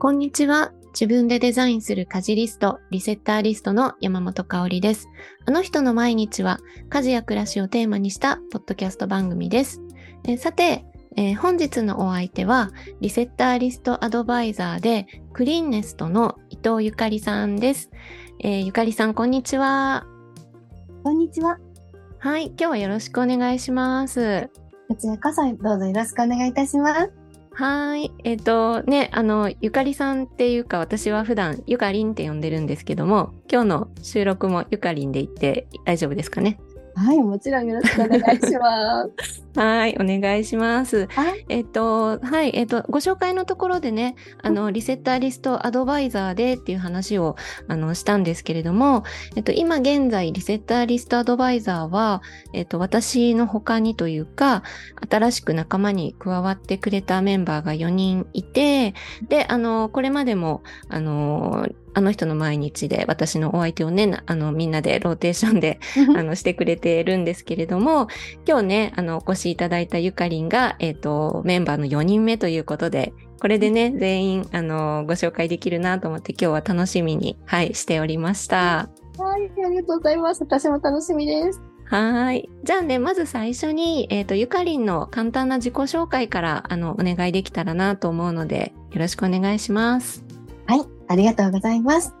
こんにちは。自分でデザインする家事リスト、リセッターリストの山本香里です。あの人の毎日は家事や暮らしをテーマにしたポッドキャスト番組です。えさて、えー、本日のお相手はリセッターリストアドバイザーでクリーンネストの伊藤ゆかりさんです。えー、ゆかりさん、こんにちは。こんにちは。はい、今日はよろしくお願いします。こちらこそどうぞよろしくお願いいたします。はい。えっ、ー、と、ね、あの、ゆかりさんっていうか、私は普段ゆかりんって呼んでるんですけども、今日の収録もゆかりんで行って大丈夫ですかね？はい、もちろんよろしくお願いします。はい、お願いします。はい、えっと、はい、えっと、ご紹介のところでね、あの、リセッターリストアドバイザーでっていう話を、あの、したんですけれども、えっと、今現在、リセッターリストアドバイザーは、えっと、私の他にというか、新しく仲間に加わってくれたメンバーが4人いて、で、あの、これまでも、あの、あの人の毎日で私のお相手をね、あの、みんなでローテーションで、あの、してくれてるんですけれども、今日ね、あの、お越しいただいたゆかりんが、えっ、ー、と、メンバーの4人目ということで、これでね、全員、あの、ご紹介できるなと思って今日は楽しみに、はい、しておりました。はい、ありがとうございます。私も楽しみです。はい。じゃあね、まず最初に、えっ、ー、と、ゆかりんの簡単な自己紹介から、あの、お願いできたらなと思うので、よろしくお願いします。はい。ありがとうございます。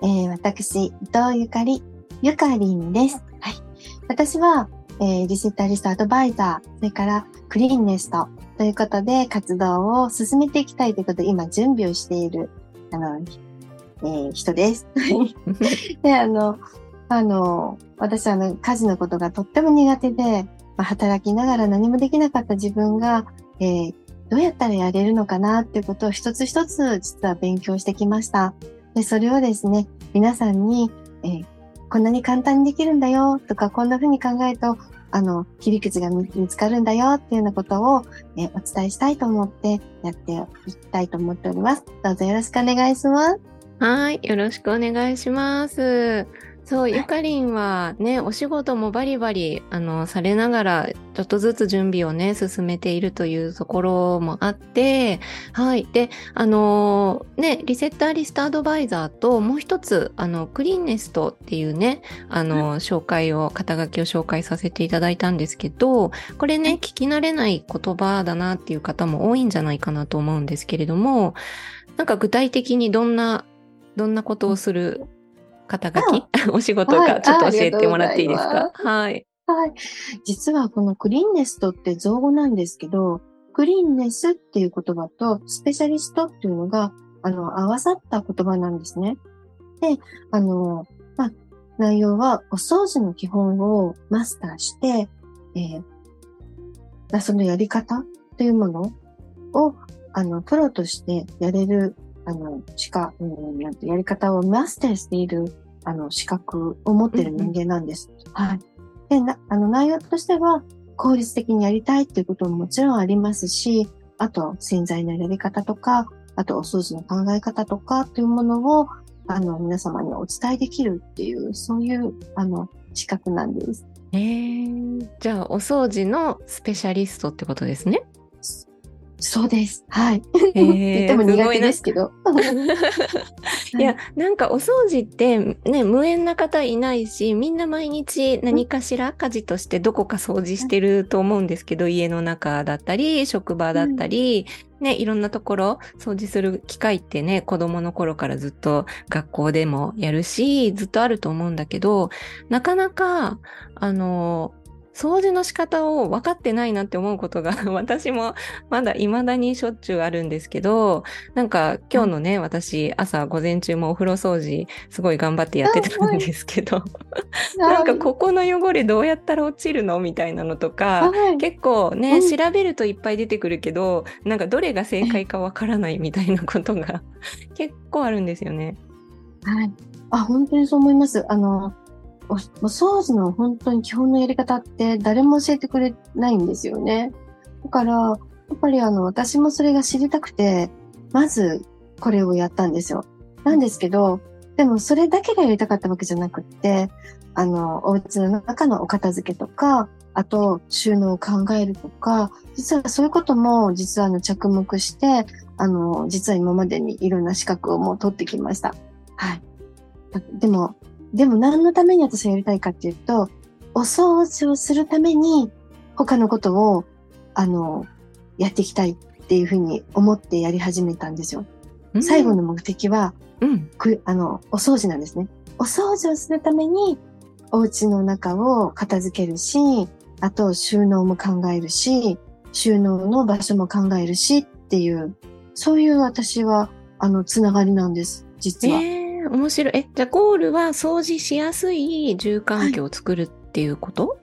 えー、私、伊藤ゆかり、ゆかりんです。はい。私は、えー、リセッタリストアドバイザー、それからクリーンネストということで活動を進めていきたいということで、今準備をしている、あの、えー、人です。で、あの、あの、私はあの、家事のことがとっても苦手で、まあ、働きながら何もできなかった自分が、えー、どうやったらやれるのかなっていうことを一つ一つ実は勉強してきました。で、それをですね、皆さんに、えー、こんなに簡単にできるんだよとか、こんな風に考えると、あの、切り口が見つかるんだよっていうようなことを、えー、お伝えしたいと思ってやっていきたいと思っております。どうぞよろしくお願いします。はい、よろしくお願いします。そう、ゆかりんはね、お仕事もバリバリ、あの、されながら、ちょっとずつ準備をね、進めているというところもあって、はい。で、あのね、リセッターリストアドバイザーと、もう一つ、あの、クリーンネストっていうね、あの、紹介を、肩書きを紹介させていただいたんですけど、これね、聞き慣れない言葉だなっていう方も多いんじゃないかなと思うんですけれども、なんか具体的にどんな、どんなことをする肩書き、お仕事か、ちょっと教えてもらっていいですか？はい。はい。実はこのクリーンネストって造語なんですけど、クリーンネスっていう言葉とスペシャリストっていうのが、あの、合わさった言葉なんですね。で、あの、まあ、内容はお掃除の基本をマスターして、えー、そのやり方というものを、あの、プロとしてやれる、あの、しか、うん、なんてやり方をマスターしているあの、資格を持ってる人間なんです。うんうん、はい。で、な、あの、内容としては、効率的にやりたいっていうことももちろんありますし、あと、洗剤のやり方とか、あと、お掃除の考え方とかというものを、あの、皆様にお伝えできるっていう、そういう、あの、資格なんです。えー、じゃあ、お掃除のスペシャリストってことですね。そうです。はい。えー、言っても苦手ですけど。いや、なんかお掃除ってね、無縁な方いないし、みんな毎日何かしら家事としてどこか掃除してると思うんですけど、家の中だったり、職場だったり、うん、ね、いろんなところ掃除する機会ってね、子供の頃からずっと学校でもやるし、ずっとあると思うんだけど、なかなか、あの、掃除の仕方を分かってないなって思うことが 私もまだ未だにしょっちゅうあるんですけど、なんか今日のね、私朝午前中もお風呂掃除すごい頑張ってやってたんですけど、なんかここの汚れどうやったら落ちるのみたいなのとか、結構ね、調べるといっぱい出てくるけど、なんかどれが正解かわからないみたいなことが結構あるんですよね。はい。あ、本当にそう思います。あの、お掃除の本当に基本のやり方って誰も教えてくれないんですよね。だから、やっぱりあの、私もそれが知りたくて、まずこれをやったんですよ。なんですけど、でもそれだけがやりたかったわけじゃなくって、あの、お家の中のお片付けとか、あと収納を考えるとか、実はそういうことも実はあの着目して、あの、実は今までにいろんな資格をもう取ってきました。はい。でも、でも何のために私はやりたいかっていうと、お掃除をするために他のことを、あの、やっていきたいっていうふうに思ってやり始めたんですよ。うん、最後の目的は、うん、あの、お掃除なんですね。お掃除をするために、お家の中を片付けるし、あと収納も考えるし、収納の場所も考えるしっていう、そういう私は、あの、つながりなんです、実は。えー、面白い。え、じゃあゴールは掃除しやすい住環境を作るっていうこと、はい、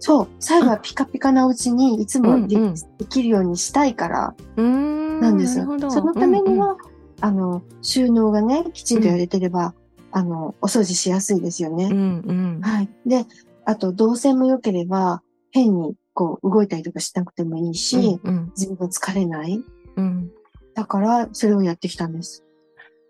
そう。最後はピカピカなうちにいつもでうんうん、できるようにしたいから、なんです。そのためには、うんうん、あの、収納がね、きちんとやれてれば、あの、お掃除しやすいですよね。うんうん、はい。で、あと、動線も良ければ、変にこう動いたりとかしなくてもいいし、うんうん、自分が疲れない。うん、だから、それをやってきたんです。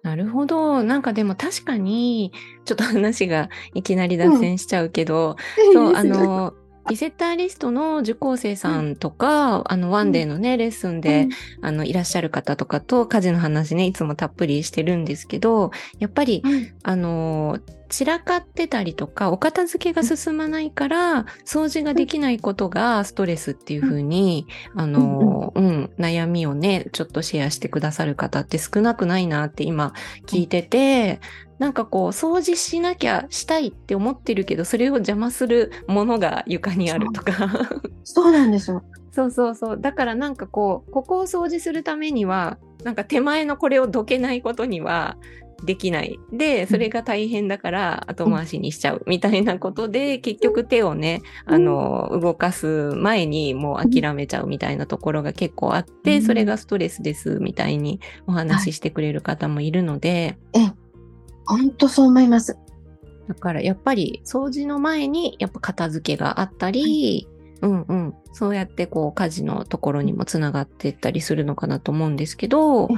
なるほど。なんかでも確かに、ちょっと話がいきなり脱線しちゃうけど、うん、そう、あの、リセッターリストの受講生さんとか、うん、あの、ワンデーのね、レッスンで、うん、あの、いらっしゃる方とかと、家事の話ね、いつもたっぷりしてるんですけど、やっぱり、うん、あの、散らかってたりとか、お片付けが進まないから、掃除ができないことがストレスっていうふうに、あの、うん、悩みをね、ちょっとシェアしてくださる方って少なくないなって今聞いてて、なんかこう、掃除しなきゃしたいって思ってるけど、それを邪魔するものが床にあるとか。そうなんですよ。そうそうそう。だからなんかこう、ここを掃除するためには、なんか手前のこれをどけないことには、できない。で、それが大変だから後回しにしちゃう。みたいなことで、結局手をね、あの、動かす前にもう諦めちゃうみたいなところが結構あって、それがストレスですみたいにお話ししてくれる方もいるので。ええ、本当そう思います。だからやっぱり掃除の前にやっぱ片付けがあったり、うんうん。そうやってこう家事のところにもつながっていったりするのかなと思うんですけど、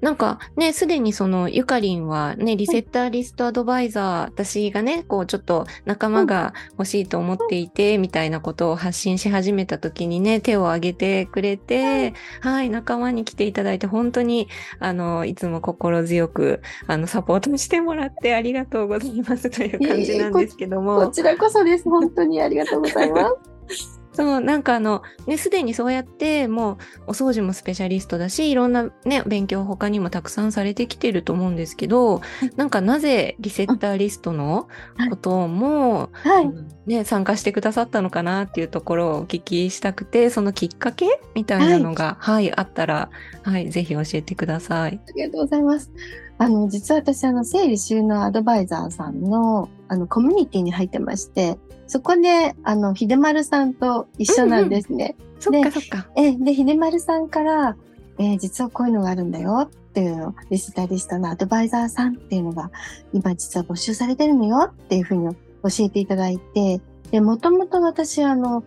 なんかね、すでにそのゆかりんはね、リセッターリストアドバイザー、私がね、こうちょっと仲間が欲しいと思っていて、みたいなことを発信し始めた時にね、手を挙げてくれて、はい、仲間に来ていただいて、本当に、あの、いつも心強く、あの、サポートしてもらってありがとうございますという感じなんですけども。こちらこそです。本当にありがとうございます。そう、なんかあの、ね、すでにそうやって、もう、お掃除もスペシャリストだし、いろんなね、勉強他にもたくさんされてきてると思うんですけど、はい、なんかなぜリセッターリストのことも、はい、ね、参加してくださったのかなっていうところをお聞きしたくて、そのきっかけみたいなのが、はい、はい、あったら、はい、ぜひ教えてください。ありがとうございます。あの、実は私、あの、整理収納アドバイザーさんの、あの、コミュニティに入ってまして、そこで、あの、秀丸さんと一緒なんですね。うんうん、そっかそっか。え、で、秀丸さんから、えー、実はこういうのがあるんだよっていうのリスタリストのアドバイザーさんっていうのが、今実は募集されてるのよっていうふうに教えていただいて、で、もともと私、あの、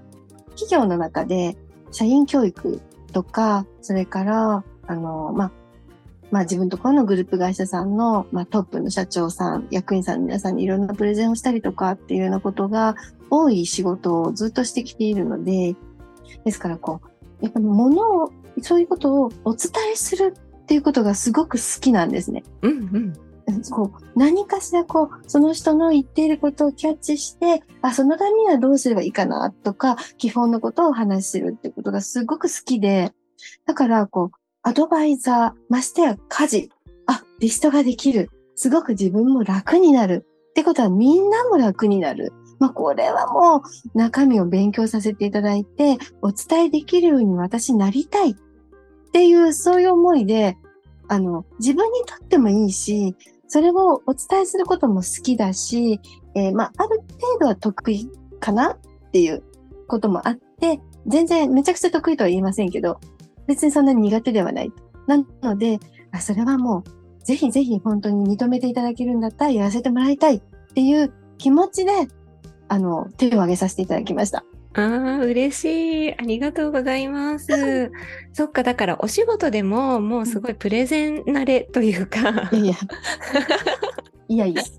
企業の中で、社員教育とか、それから、あの、まあ、まあ自分ところのグループ会社さんの、まあ、トップの社長さん、役員さんの皆さんにいろんなプレゼンをしたりとかっていうようなことが多い仕事をずっとしてきているので、ですからこう、やっぱり物を、そういうことをお伝えするっていうことがすごく好きなんですね。うんうん。こう何かしらこう、その人の言っていることをキャッチして、あ、そのためにはどうすればいいかなとか、基本のことをお話しするってことがすごく好きで、だからこう、アドバイザー、ましてや家事、あ、リストができる。すごく自分も楽になる。ってことはみんなも楽になる。まあ、これはもう中身を勉強させていただいて、お伝えできるように私なりたいっていう、そういう思いで、あの、自分にとってもいいし、それをお伝えすることも好きだし、えー、まあ、ある程度は得意かなっていうこともあって、全然めちゃくちゃ得意とは言いませんけど、別にそんなに苦手ではない。なので、あそれはもう、ぜひぜひ本当に認めていただけるんだったらやらせてもらいたいっていう気持ちで、あの、手を挙げさせていただきました。ああ、嬉しい。ありがとうございます。そっか、だからお仕事でももうすごいプレゼン慣れというか。いやいや。いやいや。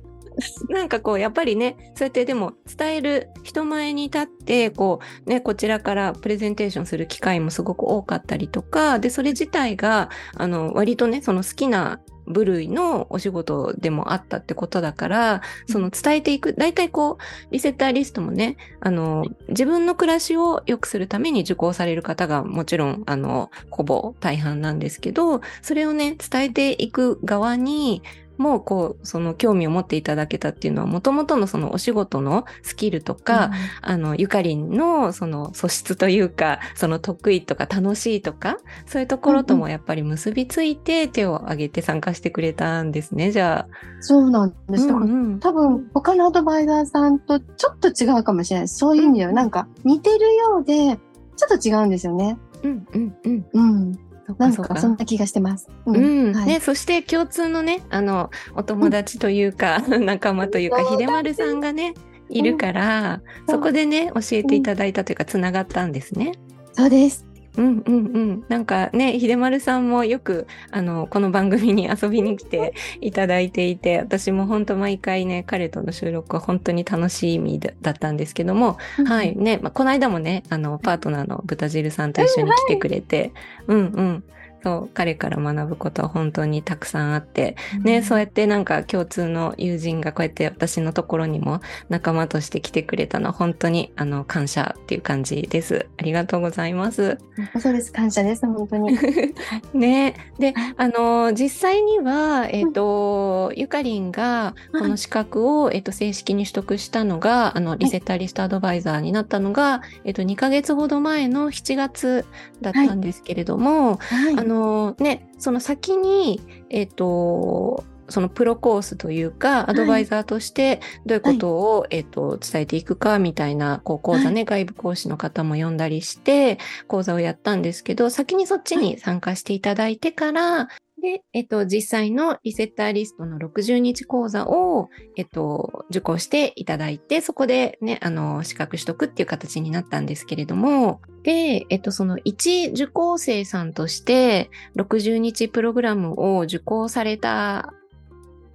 なんかこうやっぱりねそうやってでも伝える人前に立ってこうねこちらからプレゼンテーションする機会もすごく多かったりとかでそれ自体があの割とねその好きな部類のお仕事でもあったってことだから、その伝えていく、大体こう、リセッターリストもね、あの、自分の暮らしを良くするために受講される方がもちろん、あの、ほぼ大半なんですけど、それをね、伝えていく側に、もうこう、その興味を持っていただけたっていうのは、もともとのそのお仕事のスキルとか、うん、あの、ゆかりんのその素質というか、その得意とか楽しいとか、そういうところともやっぱり結びついて手を挙げて参加してくれたんですね、じゃあ。そうなんです。うんうん、多分、他のアドバイザーさんとちょっと違うかもしれない。そういう意味では、なんか似てるようで、ちょっと違うんですよね。うんうんうん。うん。なんかそんな気がしてます。うん。ね、そして共通のね、あの、お友達というか、うん、仲間というか、秀丸さんがね、いるから、そこでね、教えていただいたというか、つながったんですね。そうです。うんうんうん。なんかね、秀丸さんもよく、あの、この番組に遊びに来て いただいていて、私も本当毎回ね、彼との収録は本当に楽しみだったんですけども、うん、はい。ね、まあ、この間もね、あの、パートナーの豚汁さんと一緒に来てくれて、うん、うん、うんそう、彼から学ぶことは本当にたくさんあって、うん、ね、そうやってなんか共通の友人がこうやって私のところにも仲間として来てくれたのは本当にあの感謝っていう感じです。ありがとうございます。そうです。感謝です。本当に。ね。で、あの、実際には、えっ、ー、と、ゆかりんがこの資格を、えっ、ー、と、正式に取得したのが、あの、リセッターリストアドバイザーになったのが、えっ、ー、と、2ヶ月ほど前の7月だったんですけれども、はいはいのね、その先に、えっ、ー、と、そのプロコースというか、アドバイザーとしてどういうことを、はい、えっ、と、伝えていくかみたいな、こう、講座ね、はい、外部講師の方も呼んだりして、講座をやったんですけど、先にそっちに参加していただいてから、で、えっと、実際のリセッターリストの60日講座を、えっと、受講していただいて、そこでね、あの、資格取得っていう形になったんですけれども、で、えっと、その一受講生さんとして、60日プログラムを受講された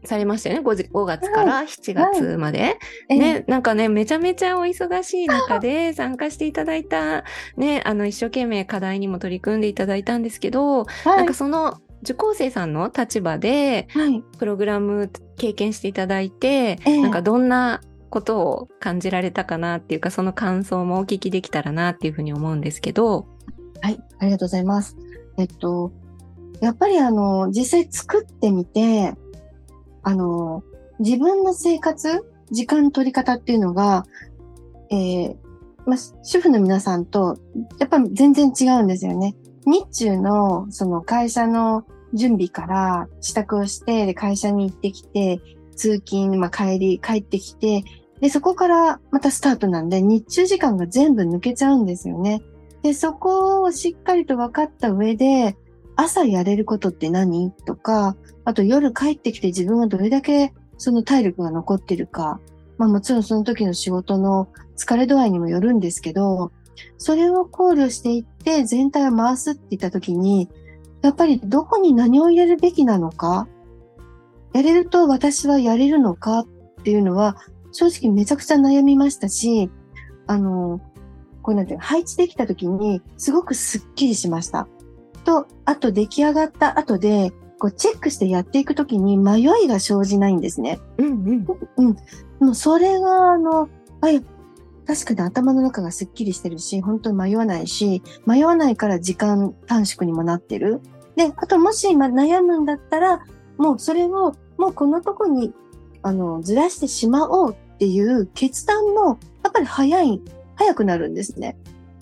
されましたよね 5, 5月から7月まで、はい。はい、ね、なんかねめちゃめちゃお忙しい中で参加していただいたねあの一生懸命課題にも取り組んでいただいたんですけど、はい、なんかその受講生さんの立場で、プログラム経験していただいて、はい、なんかどんなことを感じられたかなっていうか、その感想もお聞きできたらなっていうふうに思うんですけど。はい、ありがとうございます。えっと、やっぱりあの、実際作ってみて、あの、自分の生活、時間取り方っていうのが、えー、まあ、主婦の皆さんと、やっぱり全然違うんですよね。日中の、その会社の準備から支度をして、会社に行ってきて、通勤、まあ、帰り、帰ってきて、で、そこからまたスタートなんで、日中時間が全部抜けちゃうんですよね。で、そこをしっかりと分かった上で、朝やれることって何？とか、あと夜帰ってきて自分がどれだけその体力が残ってるか、まあもちろんその時の仕事の疲れ度合いにもよるんですけど、それを考慮していって全体を回すって言った時に、やっぱりどこに何を入れるべきなのか、やれると私はやれるのかっていうのは、正直めちゃくちゃ悩みましたし、あの、こうなんていう配置できた時にすごくスッキリしました。と、あと出来上がった後で、こうチェックしてやっていくときに迷いが生じないんですね。うんうん。うん。もうそれが、あの、あ、確かに頭の中がスッキリしてるし、本当に迷わないし、迷わないから時間短縮にもなってる。で、あともし今悩むんだったら、もうそれを、もうこのとこに、あの、ずらしてしまおうっていう決断も、やっぱり早い、早くなるんですね。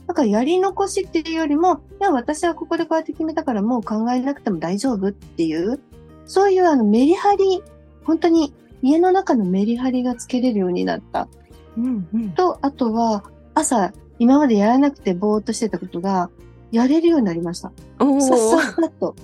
だからやり残しっていうよりも、いや、私はここでこうやって決めたからもう考えなくても大丈夫っていう、そういうあのメリハリ、本当に家の中のメリハリがつけれるようになった。うんうん、と、あとは朝、今までやらなくてぼーっとしてたことが、やれるようになりました。さっさっさと。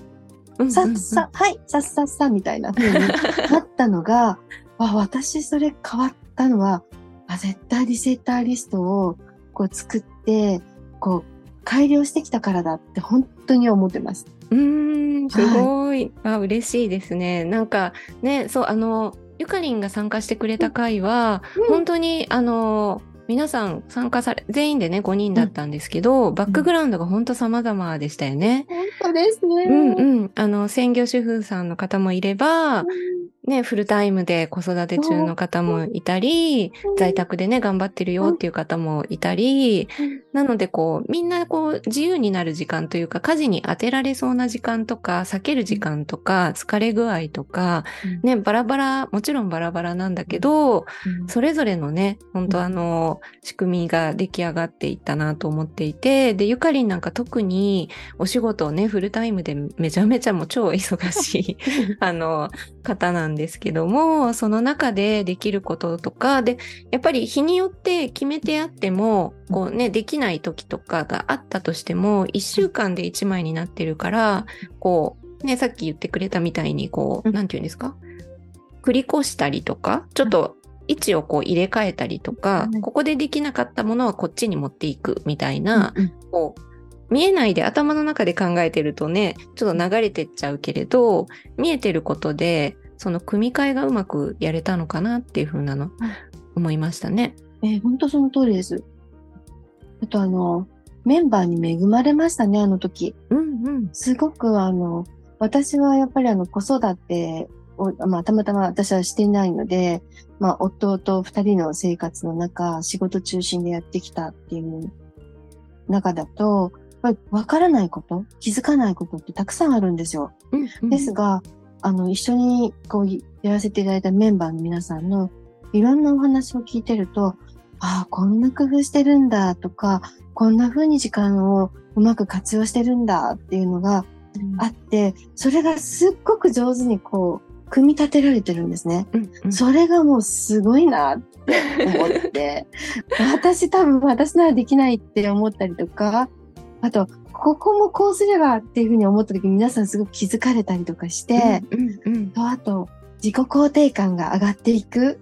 さっさ、はい、さっさっさみたいな風に なったのが、あ、私それ変わったのは、あ、絶対リセッターリストをこう作って、こう、改良してきたからだって本当に思ってます。うん、すごい。はい、あ嬉しいですね。なんかね、そう、あの、ゆかりんが参加してくれた回は、うん本当に、あの、皆さん参加され、全員でね、5人だったんですけど、バックグラウンドが本当様々でしたよね。本当ですね。うんうん。あの、専業主婦さんの方もいれば、ね、フルタイムで子育て中の方もいたり、うん。在宅でね、頑張ってるよっていう方もいたり、なのでこう、みんなこう、自由になる時間というか、家事に当てられそうな時間とか、避ける時間とか、疲れ具合とか、ね、バラバラ、もちろんバラバラなんだけど、うん。それぞれのね、本当うん。あの、仕組みが出来上がっていったなと思っていて、で、ゆかりんなんか特にお仕事をね、フルタイムでめちゃめちゃもう超忙しい、あの、方なんですけども、その中でできることとか、で、やっぱり日によって決めてあっても、こうね、できない時とかがあったとしても、一週間で一枚になってるから、こう、ね、さっき言ってくれたみたいに、こう、うん。なんて言うんですか？繰り越したりとか、ちょっと位置をこう入れ替えたりとか、はいここでできなかったものはこっちに持っていくみたいな、うん。こう、見えないで頭の中で考えてるとね、ちょっと流れてっちゃうけれど、見えてることで、その組み替えがうまくやれたのかなっていうふうなの、思いましたね。えー本当その通りです。あとあの、メンバーに恵まれましたね、あの時。うんうん。すごくあの、私はやっぱりあの子育てを、まあたまたま私はしていないので、まあ夫と二人の生活の中、仕事中心でやってきたっていう中だと、わからないこと、気づかないことってたくさんあるんですよ。うんうんですが、あの、一緒にこうやらせていただいたメンバーの皆さんのいろんなお話を聞いてると、ああ、こんな工夫してるんだとか、こんな風に時間をうまく活用してるんだっていうのがあって、それがすっごく上手にこう、組み立てられてるんですね。うんうん。それがもうすごいなって思って、私多分私ならできないって思ったりとか、あと、ここもこうすればっていうふうに思った時に皆さんすごく気づかれたりとかして、うんうんと、あと、自己肯定感が上がっていく。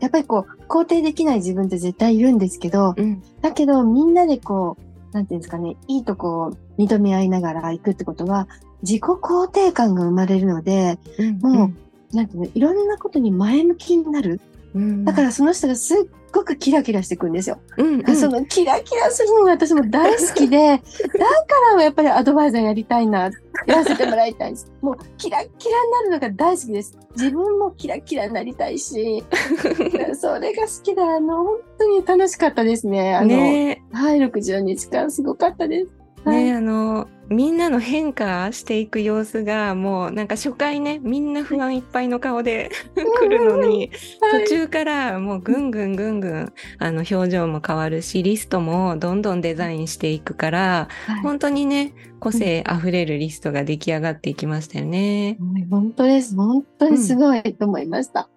やっぱりこう、肯定できない自分って絶対いるんですけど、うんだけどみんなでこう、なんていうんですかね、いいとこを認め合いながら行くってことは、自己肯定感が生まれるので、うんもう、なんていうの、いろんなことに前向きになる。うんだからその人がすっごくキラキラしていくんですよ。うんうんそのキラキラするのが私も大好きで、だからやっぱりアドバイザーやりたいな、やらせてもらいたいです。もうキラキラになるのが大好きです。自分もキラキラになりたいし、それが好きで、あの、本当に楽しかったですね。あの、ねはい、60日間すごかったです。ねあの、みんなの変化していく様子が、もうなんか初回ね、みんな不安いっぱいの顔で来るのに、はい途中からもうぐんぐんぐんぐん、あの、表情も変わるし、リストもどんどんデザインしていくから、はい本当にね、個性あふれるリストが出来上がっていきましたよね。はい本当です。本当にすごいと思いました。うん。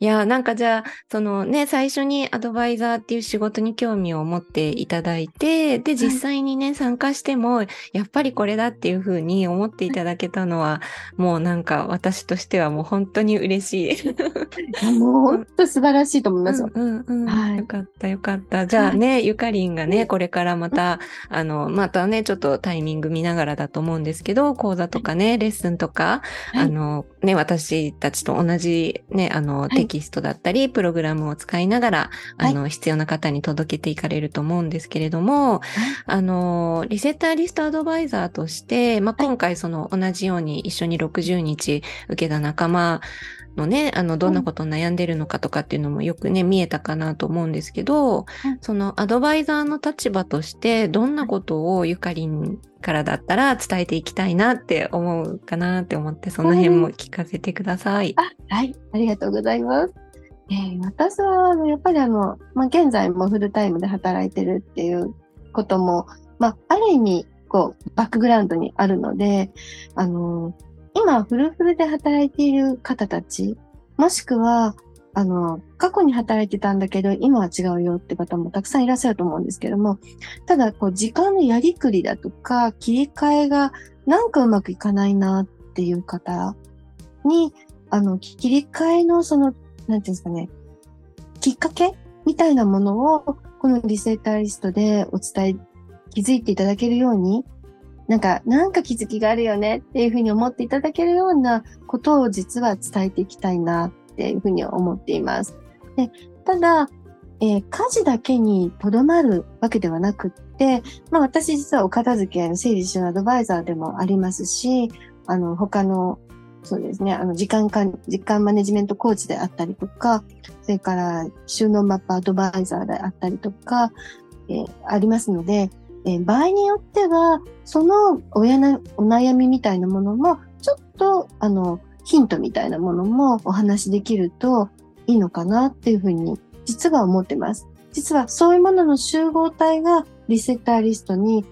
いや、なんかじゃあ、そのね、最初にアドバイザーっていう仕事に興味を持っていただいて、で、実際にね、参加しても、やっぱりこれだっていうふうに思っていただけたのは、もうなんか私としてはもう本当に嬉しい。もう本当素晴らしいと思いますよ。うんうんうん。はいよかったよかった。じゃあね、ゆかりんがね、これからまた、あの、またね、ちょっとタイミング見ながらだと思うんですけど、講座とかね、レッスンとか、はいあの、ね、私たちと同じね、あの、い。テキストだったり、プログラムを使いながら、あの、必要な方に届けていかれると思うんですけれども、あの、リセッターリストアドバイザーとして、まあ、今回その同じように一緒に60日受けた仲間のね、あの、どんなことを悩んでるのかとかっていうのもよくね、見えたかなと思うんですけど、そのアドバイザーの立場として、どんなことをゆかりんからだったら伝えていきたいなって思うかなって思って、その辺も聞かせてください。あ、はい、ありがとうございます。えー私は、やっぱりあの、まあ、現在もフルタイムで働いてるっていうことも、まあ、ある意味、こう、バックグラウンドにあるので、あの、今、フルフルで働いている方たち、もしくは、あの、過去に働いてたんだけど、今は違うよって方もたくさんいらっしゃると思うんですけども、ただ、こう、時間のやりくりだとか、切り替えがなんかうまくいかないなっていう方に、あの、切り替えのその、なんていうんですかね、きっかけみたいなものを、このリセーターリストでお伝え、気づいていただけるように、なんか、なんか気づきがあるよねっていうふうに思っていただけるようなことを実は伝えていきたいなっていうふうに思っています。でただ、えー、家事だけにとどまるわけではなくって、まあ私実はお片付けの整理収納アドバイザーでもありますし、あの他のそうですね。あの、時間管、時間マネジメントコーチであったりとか、それから収納マップアドバイザーであったりとか、えー、ありますので、え、場合によっては、その親のお悩みみたいなものも、ちょっと、あの、ヒントみたいなものもお話しできるといいのかなっていうふうに、実は思ってます。実はそういうものの集合体がリセッターリストに、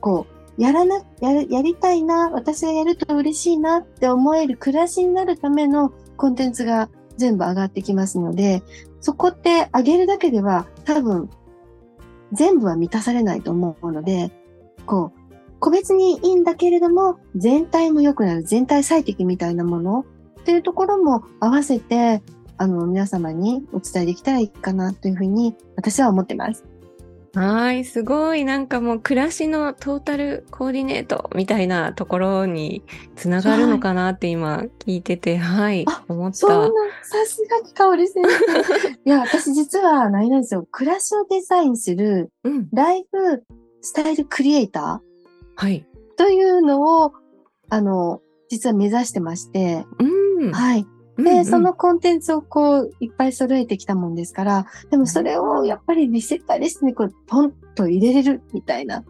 こう、やらな、やる、やりたいな、私がやると嬉しいなって思える暮らしになるためのコンテンツが全部上がってきますので、そこって上げるだけでは多分全部は満たされないと思うので、こう、個別にいいんだけれども、全体も良くなる、全体最適みたいなものっていうところも合わせて、あの、皆様にお伝えできたらいいかなというふうに私は思ってます。はい、すごい。なんかもう暮らしのトータルコーディネートみたいなところにつながるのかなって今聞いてて、はい、はい、思った。そんな、さすがに香り先生。いや、私実は何なんですよ。暮らしをデザインする、ライフスタイルクリエイター、はい。というのを、あの、実は目指してまして、うん、はい。で、うんうん、そのコンテンツをこう、いっぱい揃えてきたもんですから、でもそれをやっぱりリセッターリストにこう、ポンと入れれるみたいな。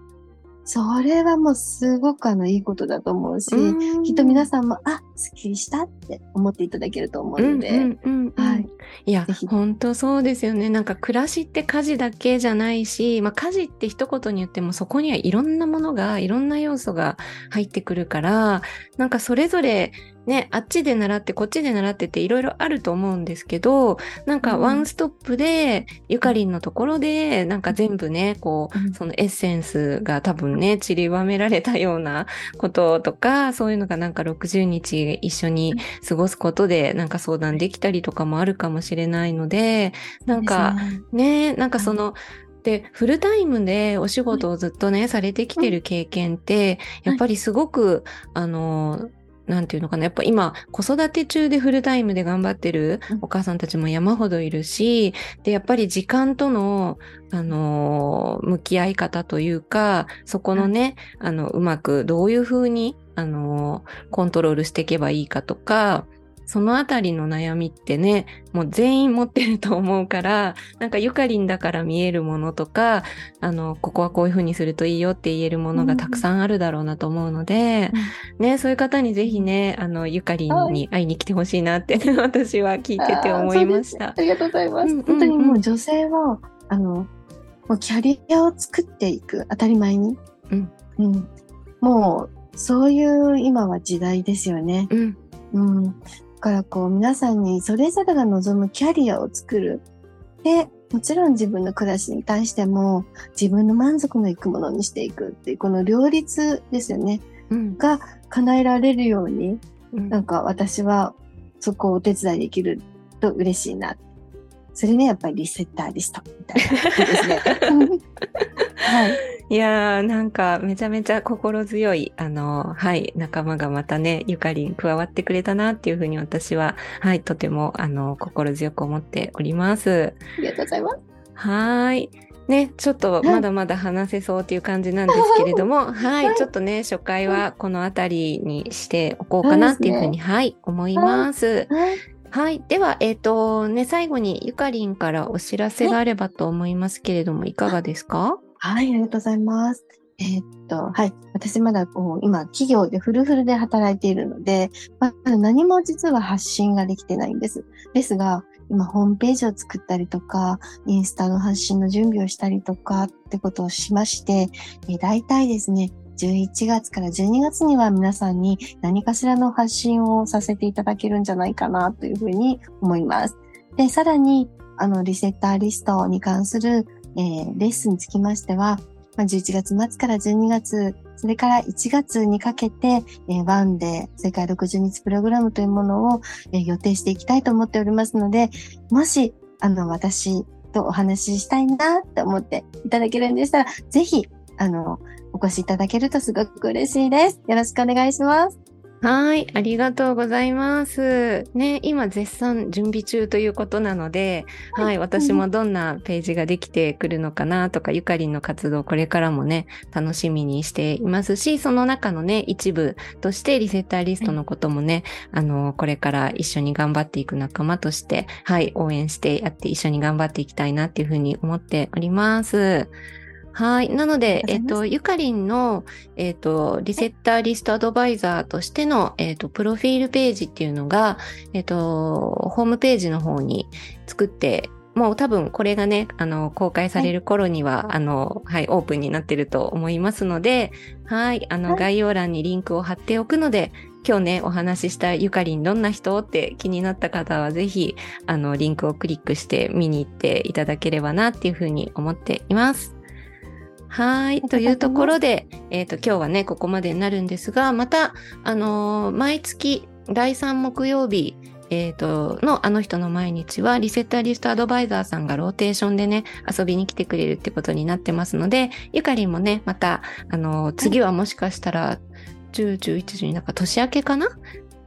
それはもうすごくあのいいことだと思うし、うきっと皆さんも、あ、スッキリしたって思っていただけると思うので、うんうんうん、はい。いや、本当そうですよね。なんか暮らしって家事だけじゃないし、まあ家事って一言に言ってもそこにはいろんなものが、いろんな要素が入ってくるから、なんかそれぞれね、あっちで習ってこっちで習ってっていろいろあると思うんですけど、なんかワンストップで、ゆかりんのところで、なんか全部ね、こう、そのエッセンスが多分ね、散りばめられたようなこととか、そういうのがなんか60日一緒に過ごすことで、なんか相談できたりとかもあるかもしれないので、なんかね、なんかその、で、フルタイムでお仕事をずっとね、されてきてる経験って、やっぱりすごく、あの、なんていうのかな。やっぱ今、子育て中でフルタイムで頑張ってるお母さんたちも山ほどいるし、で、やっぱり時間との、あの向き合い方というか、そこのね、あの、うまくどういうふうに、あのコントロールしていけばいいかとか、そのあたりの悩みってね、もう全員持ってると思うから、なんかゆかりんだから見えるものとか、あの、ここはこういうふうにするといいよって言えるものがたくさんあるだろうなと思うので、うん、ね、そういう方にぜひね、あの、ゆかりんに会いに来てほしいなって、私は聞いてて思いました。ありがとうございます。うんうんうん、本当にもう女性は、あの、もうキャリアを作っていく、当たり前に。うん。うん。もう、そういう今は時代ですよね。うん。うん。からこう皆さんにそれぞれが望むキャリアを作る。で、もちろん自分の暮らしに対しても自分の満足のいくものにしていくっていうこの両立ですよね。うん、が叶えられるように、うん、なんか私はそこをお手伝いできると嬉しいな。それね、やっぱりリセッターリストみたいなですね。はい。いやー、なんかめちゃめちゃ心強い、あの、はい、仲間がまたね、ゆかりん加わってくれたなっていうふうに私は、はい、とても、あの、心強く思っております。ありがとうございます。はい。ね、ちょっとまだまだ話せそうっていう感じなんですけれども、はい、はい、ちょっとね、初回はこのあたりにしておこうかなっていうふうに、はい、思います。はい、はい。では、えっ、ー、と、ね、最後にゆかりんからお知らせがあればと思いますけれども、いかがですか？はい、ありがとうございます。えー、っと、はい。私まだこう、今、企業でフルフルで働いているので、まだ何も実は発信ができてないんです。ですが、今、ホームページを作ったりとか、インスタの発信の準備をしたりとかってことをしまして、えー、大体ですね、11月から12月には皆さんに何かしらの発信をさせていただけるんじゃないかなというふうに思います。で、さらに、あの、リセッターリストに関するえー、レッスンにつきましては、まあ、11月末から12月、それから1月にかけて、えー、ワンデー、それから60日プログラムというものを、えー、予定していきたいと思っておりますので、もし、あの、私とお話ししたいなって思っていただけるんでしたら、ぜひ、あの、お越しいただけるとすごく嬉しいです。よろしくお願いします。はい、ありがとうございます。ね、今絶賛準備中ということなので、はい、はい、私もどんなページができてくるのかなとか、ゆかりんの活動これからもね、楽しみにしていますし、その中のね、一部としてリセッターリストのこともね、はい、あの、これから一緒に頑張っていく仲間として、はい、応援してやって一緒に頑張っていきたいなっていうふうに思っております。はい。なので、えっ、と、ゆかりんの、えっ、と、リセッターリストアドバイザーとしての、えっ、と、プロフィールページっていうのが、えっ、と、ホームページの方に作ってもう多分これがね、あの、公開される頃には、はい、あの、はい、オープンになってると思いますので、はい、あの、はい、概要欄にリンクを貼っておくので、今日ね、お話ししたゆかりんどんな人って気になった方はぜひ、あの、リンクをクリックして見に行っていただければなっていうふうに思っています。はい。というところで、えっ、ー、と、今日はね、ここまでになるんですが、また、あのー、毎月第3木曜日、えっ、ー、と、のあの人の毎日は、リセッターリストアドバイザーさんがローテーションでね、遊びに来てくれるってことになってますので、ゆかりんもね、また、あの、次はもしかしたら、10、11時になんか年明けかな？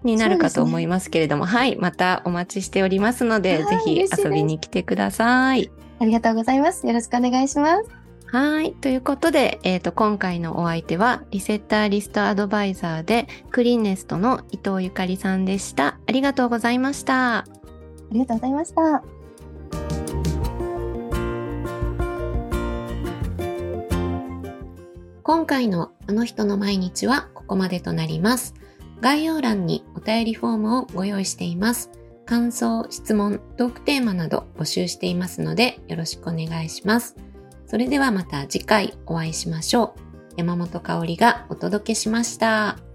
になるかと思いますけれども、ね、はい、またお待ちしておりますので、ぜひ遊びに来てください。ありがとうございます。よろしくお願いします。はい。ということで、えっ、ー、と、今回のお相手は、リセッターリストアドバイザーで、クリーンネストの伊藤ゆかりさんでした。ありがとうございました。ありがとうございました。今回のあの人の毎日はここまでとなります。概要欄にお便りフォームをご用意しています。感想、質問、トークテーマなど募集していますのでよろしくお願いします。それではまた次回お会いしましょう。山本香里がお届けしました。